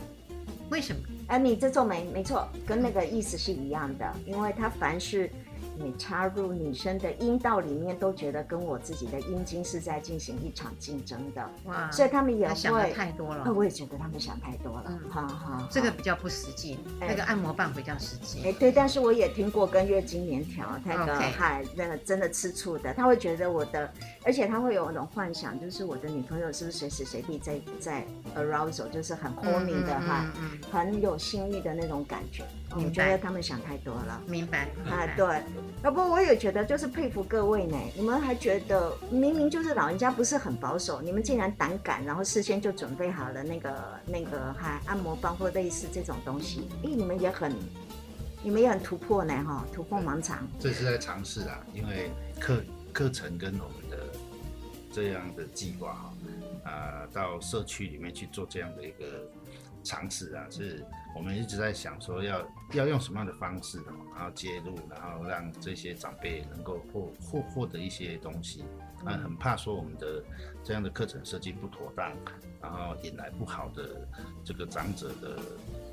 为什么？哎，你这皱眉没错，跟那个意思是一样的，因为它凡是。你插入女生的阴道里面，都觉得跟我自己的阴茎是在进行一场竞争的，哇！所以他们也会想的太多了。我也觉得他们想太多了。嗯，好好，这个比较不实际，那个按摩棒比较实际。哎，对，但是我也听过跟月经棉条那个嗨，那个真的吃醋的，他会觉得我的，而且他会有那种幻想，就是我的女朋友是不是随时随地在在 arousal，就是很 horny 的哈，很有性欲的那种感觉。我觉得他们想太多了。明白。啊，对。要不我也觉得就是佩服各位呢，你们还觉得明明就是老人家不是很保守，你们竟然胆敢，然后事先就准备好了那个那个还按摩棒或类似这种东西，咦，你们也很，你们也很突破呢哈，突破盲肠。这是在尝试啊，因为课课程跟我们的这样的计划哈，啊，到社区里面去做这样的一个。尝试啊，是我们一直在想说要要用什么样的方式，然后介入，然后让这些长辈能够获获获得一些东西。啊，很怕说我们的这样的课程设计不妥当，然后引来不好的这个长者的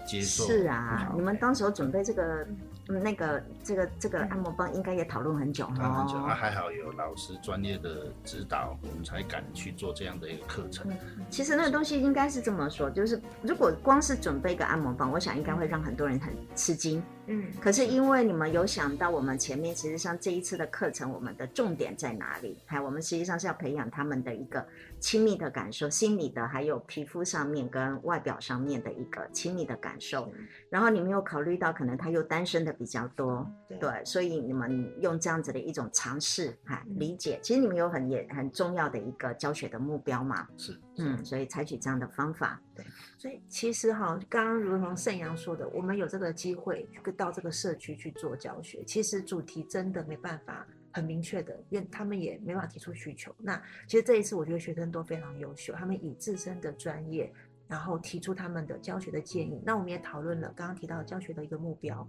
接受。是啊，你们当时候准备这个那个这个这个按摩棒应该也讨论很久讨论很久，那还好有老师专业的指导，我们才敢去做这样的一个课程。其实那个东西应该是这么说，就是如果光是准备一个按摩棒，我想应该会让很多人很吃惊。嗯，可是因为你们有想到我们前面，其实像这一次的课程，我们的重点在哪里？还我们实际上是要培养他们的一个亲密的感受，心理的，还有皮肤上面跟外表上面的一个亲密的感受。然后你们有考虑到，可能他又单身的比较多，对，对，所以你们用这样子的一种尝试，哈，理解，其实你们有很也很重要的一个教学的目标嘛，是，嗯，所以采取这样的方法，对。所以其实哈，刚刚如同盛阳说的，我们有这个机会去到这个社区去做教学，其实主题真的没办法很明确的，因为他们也没办法提出需求。那其实这一次我觉得学生都非常优秀，他们以自身的专业，然后提出他们的教学的建议。那我们也讨论了刚刚提到教学的一个目标，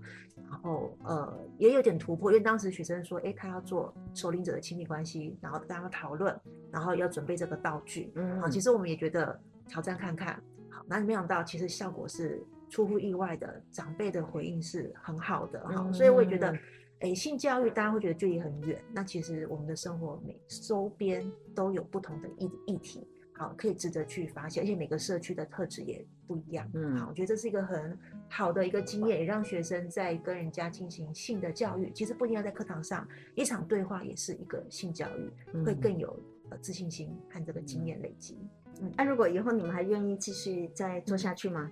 然后呃也有点突破，因为当时学生说，哎，他要做首领者的亲密关系，然后跟他们讨论，然后要准备这个道具。嗯，好，其实我们也觉得挑战看看。好那没想到，其实效果是出乎意外的，长辈的回应是很好的好，嗯、所以我也觉得，诶，性教育大家会觉得距离很远，那其实我们的生活每周边都有不同的议议题，好，可以值得去发现，而且每个社区的特质也不一样，嗯，好，我觉得这是一个很好的一个经验，也让学生在跟人家进行性的教育，其实不一定要在课堂上，一场对话也是一个性教育，会更有呃自信心和这个经验累积。嗯。嗯，那、啊、如果以后你们还愿意继续再做下去吗？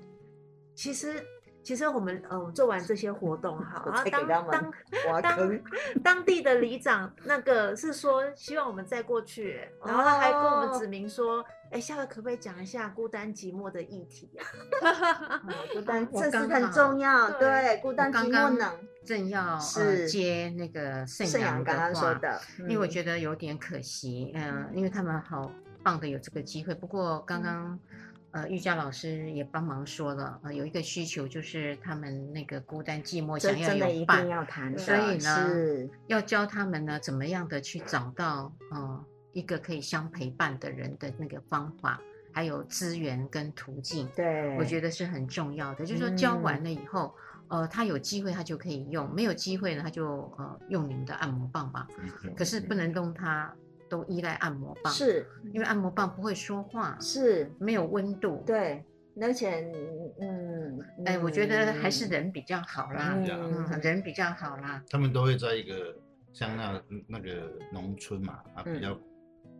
其实，其实我们呃做完这些活动哈，然后当当当 当地的里长那个是说希望我们再过去，然后他还跟我们指明说，哎、哦，下个可不可以讲一下孤单寂寞的议题啊？孤 单这是很重要，对，对，孤单寂寞能正要是、呃、接那个盛阳刚刚说的，因为我觉得有点可惜，嗯、呃，因为他们好。棒的有这个机会，不过刚刚，呃，瑜伽老师也帮忙说了，呃，有一个需求就是他们那个孤单寂寞，想要有伴，要谈，所以呢，是要教他们呢怎么样的去找到，呃，一个可以相陪伴的人的那个方法，还有资源跟途径，对，我觉得是很重要的。就是说教完了以后，嗯、呃，他有机会他就可以用，没有机会呢他就呃用你们的按摩棒吧，嗯、可是不能动他。都依赖按摩棒，是。因为按摩棒不会说话，是。没有温度，对，而且，嗯，哎、欸，我觉得还是人比较好啦，嗯，人比较好啦。他们都会在一个像那那个农村嘛，啊，比较、嗯、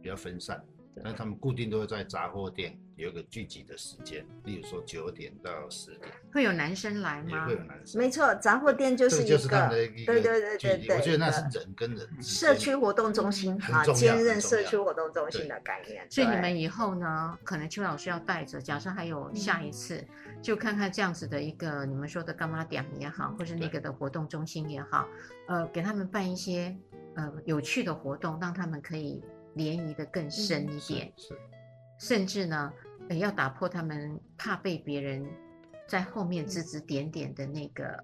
比较分散。但他们固定都会在杂货店有一个聚集的时间，例如说九点到十点。会有男生来吗？也会有男生。没错，杂货店就是一个，就是他们的一个对对对对对。我觉得那是人跟人社区活动中心啊，兼任社区活动中心的概念。所以你们以后呢，可能邱老师要带着，假设还有下一次，就看看这样子的一个你们说的干妈点也好，或是那个的活动中心也好，呃，给他们办一些呃有趣的活动，让他们可以。联谊的更深一点，嗯、是，甚至呢，要打破他们怕被别人在后面指指点点的那个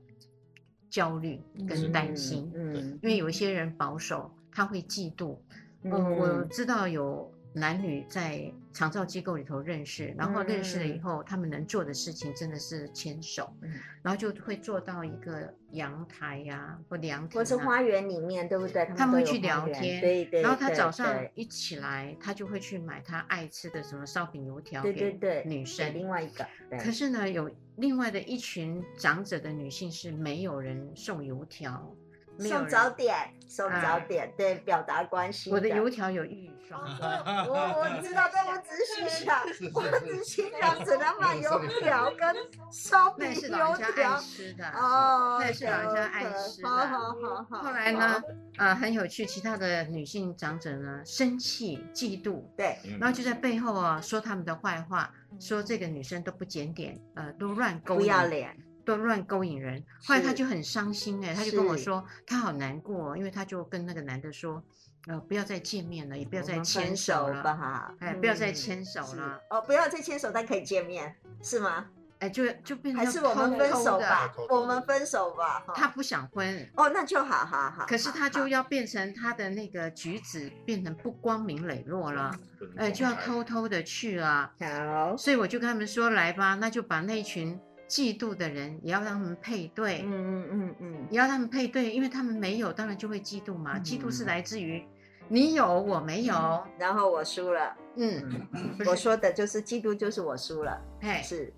焦虑跟担心。嗯，嗯，因为有一些人保守，他会嫉妒。嗯，呃、我知道有。男女在长照机构里头认识，然后认识了以后，嗯、他们能做的事情真的是牵手，嗯、然后就会做到一个阳台呀、啊，或凉亭、啊，或是花园里面，对不对？他们会去聊天，对对。然后他早上一起来，他就会去买他爱吃的什么烧饼、油条给女生。另外一个，可是呢，有另外的一群长者的女性是没有人送油条。送早点，送早点，对，表达关心。我的油条有玉霜，我我知道，但我只是心想，我只心想只能买油条跟烧饼油条吃的哦，那是老人家爱吃的。好好好好。后来呢，呃，很有趣，其他的女性长者呢，生气、嫉妒，对，然后就在背后啊说他们的坏话，说这个女生都不检点，呃，都乱勾引，不要脸。都乱勾引人，后来他就很伤心哎，他就跟我说他好难过，因为他就跟那个男的说，呃，不要再见面了，也不要再牵手了，哈，哎，不要再牵手了，哦，不要再牵手，但可以见面，是吗？哎，就就变成还是我们分手吧，我们分手吧，他不想分，哦，那就好好好，可是他就要变成他的那个举止变成不光明磊落了，哎，就要偷偷的去了，好，所以我就跟他们说，来吧，那就把那群。嫉妒的人也要让他们配对，嗯嗯嗯嗯，也要让他们配对，因为他们没有，当然就会嫉妒嘛。嫉妒是来自于你有我没有，然后我输了。嗯，我说的就是嫉妒，就是我输了。哎，是，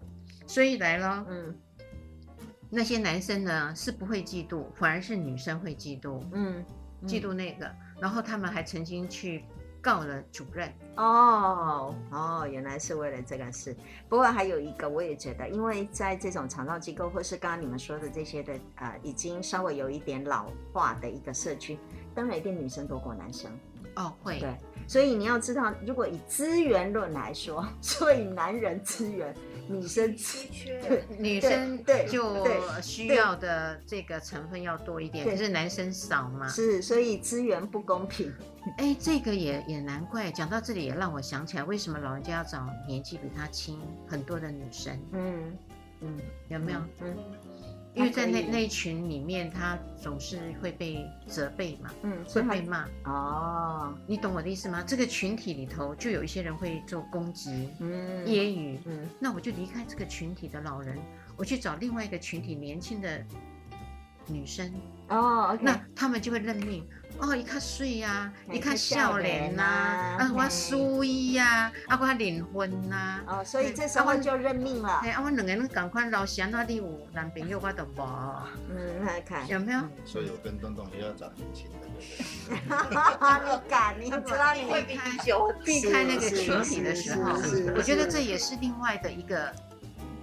所以来了，嗯。那些男生呢是不会嫉妒，反而是女生会嫉妒。嗯，嫉妒那个，然后他们还曾经去告了主任。哦哦，原来是为了这个事。不过还有一个，我也觉得，因为在这种长照机构，或是刚刚你们说的这些的，呃，已经稍微有一点老化的一个社区，当然一定女生多过男生。哦，会。对，所以你要知道，如果以资源论来说，所以男人资源。女生稀缺，女生对就需要的这个成分要多一点，可是男生少嘛？是，所以资源不公平。哎，这个也也难怪。讲到这里也让我想起来，为什么老人家要找年纪比他轻很多的女生？嗯嗯，有没有？嗯。因为在那那一群里面，他总是会被责备嘛，嗯，会被骂。哦，你懂我的意思吗？这个群体里头就有一些人会做攻击、嗯，揶揄，嗯，那我就离开这个群体的老人，我去找另外一个群体年轻的女生。哦那他们就会认命。哦，一看水呀，一看笑脸呐，啊，我输伊呀，啊，我离婚呐，哦，所以这时候就认命了。哎，啊，我两个人赶快老乡那里有男朋友，我都无。嗯，来看有没有？所以我跟东东也要找年轻的，你敢？你知道你会避开避开那个群体的时候，我觉得这也是另外的一个。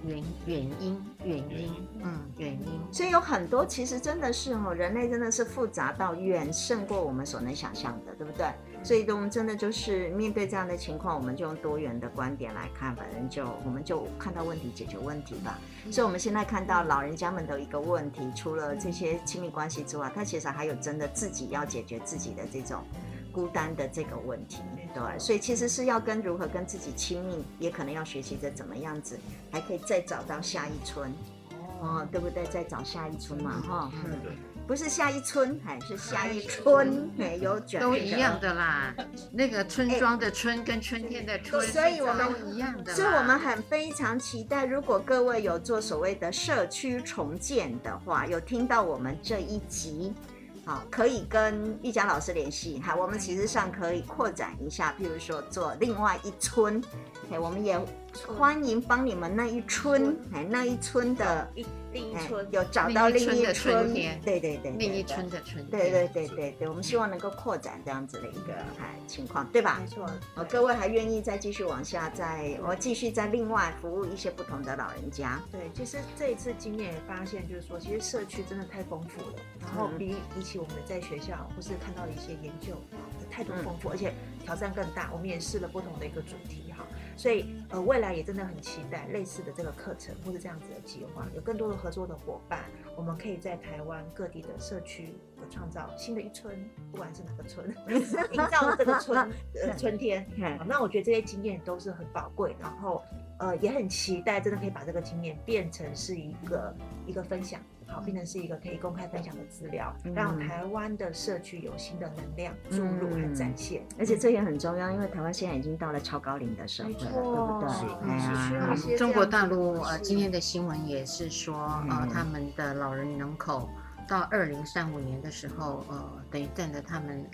原原因原因嗯原因，所以有很多其实真的是哦，人类真的是复杂到远胜过我们所能想象的，对不对？所以我们真的就是面对这样的情况，我们就用多元的观点来看，反正就我们就看到问题解决问题吧。所以我们现在看到老人家们的一个问题，除了这些亲密关系之外，他其实还有真的自己要解决自己的这种。孤单的这个问题，对，所以其实是要跟如何跟自己亲密，也可能要学习着怎么样子，还可以再找到下一春，哦，对不对？再找下一春嘛，哈，嗯，不是下一春，还是下一春，没有卷，都一样的啦。那个村庄的村跟春天的春，所以我们都一样的，所以我们很非常期待，如果各位有做所谓的社区重建的话，有听到我们这一集。可以跟玉江老师联系。哈，我们其实上可以扩展一下，譬如说做另外一村，哎，我们也欢迎帮你们那一村，哎，那一村的。另一村有找到另一村，对对对，另一村的春天，对对对对对，我们希望能够扩展这样子的一个哎情况，对吧？没错，哦，各位还愿意再继续往下，再我继续再另外服务一些不同的老人家。对，其实这一次经验也发现，就是说，其实社区真的太丰富了，然后比比起我们在学校或是看到的一些研究啊，太多丰富，而且挑战更大。我们也试了不同的一个主题哈。所以，呃，未来也真的很期待类似的这个课程，或者这样子的计划，有更多的合作的伙伴，我们可以在台湾各地的社区创造新的一春，不管是哪个春，营造这个春呃 春天。那我觉得这些经验都是很宝贵，然后呃也很期待，真的可以把这个经验变成是一个一个分享。好，变成是一个可以公开分享的资料，嗯、让台湾的社区有新的能量注入和展现。而且这也很重要，因为台湾现在已经到了超高龄的社会了，对不对？是。中国大陆呃，今天的新闻也是说，呃，他们的老人人口到二零三五年的时候，呃，等于占了他们。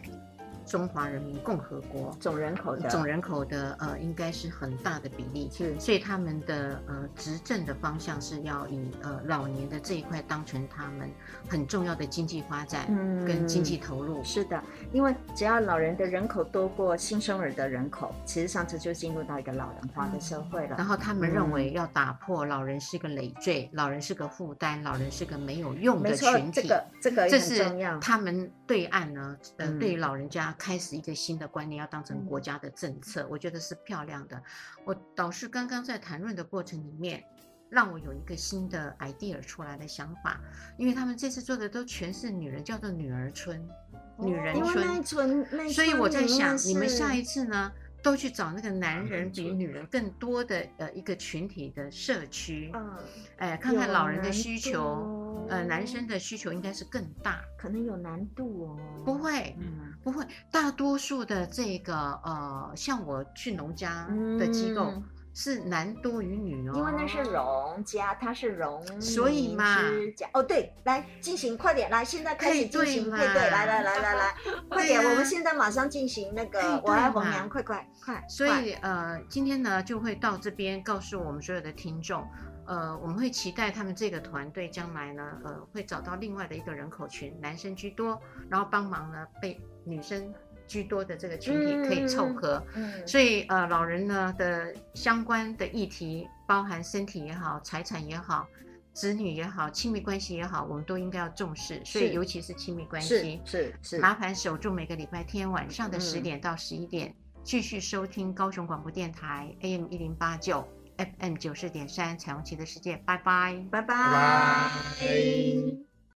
中华人民共和国总人口的总人口的呃，应该是很大的比例，是，所以他们的呃执政的方向是要以呃老年的这一块当成他们很重要的经济发展跟经济投入。嗯，是的，因为只要老人的人口多过新生儿的人口，其实上次就进入到一个老人化的社会了。然后他们认为要打破老人是个累赘，老人是个负担，老人是个没有用的群体。这个这个。这是他们对岸呢，呃，对老人家。开始一个新的观念，要当成国家的政策，我觉得是漂亮的。我导师刚刚在谈论的过程里面，让我有一个新的 idea 出来的想法，因为他们这次做的都全是女人，叫做女儿村、女人村。所以我在想，你们下一次呢，都去找那个男人比女人更多的呃一个群体的社区，嗯，哎，看看老人的需求。呃，男生的需求应该是更大，可能有难度哦。不会，嗯，不会。大多数的这个呃，像我去农家的机构，是男多于女哦，因为那是荣家，他是荣，所以嘛，哦对，来进行快点，来现在开始进行配对，来来来来来，快点，我们现在马上进行那个我爱红娘，快快快，所以呃，今天呢就会到这边告诉我们所有的听众，呃，我们会期待他们这个团队将来呢，呃，会找到另外的一个人口群，男生居多，然后帮忙呢被女生。居多的这个群体可以凑合，嗯嗯、所以呃，老人呢的相关的议题，包含身体也好、财产也好、子女也好、亲密关系也好，我们都应该要重视。所以尤其是亲密关系，是是，是麻烦守住每个礼拜天晚上的十点到十一点，嗯、继续收听高雄广播电台 AM 一零八九 FM 九四点三彩虹旗的世界，拜拜，拜拜。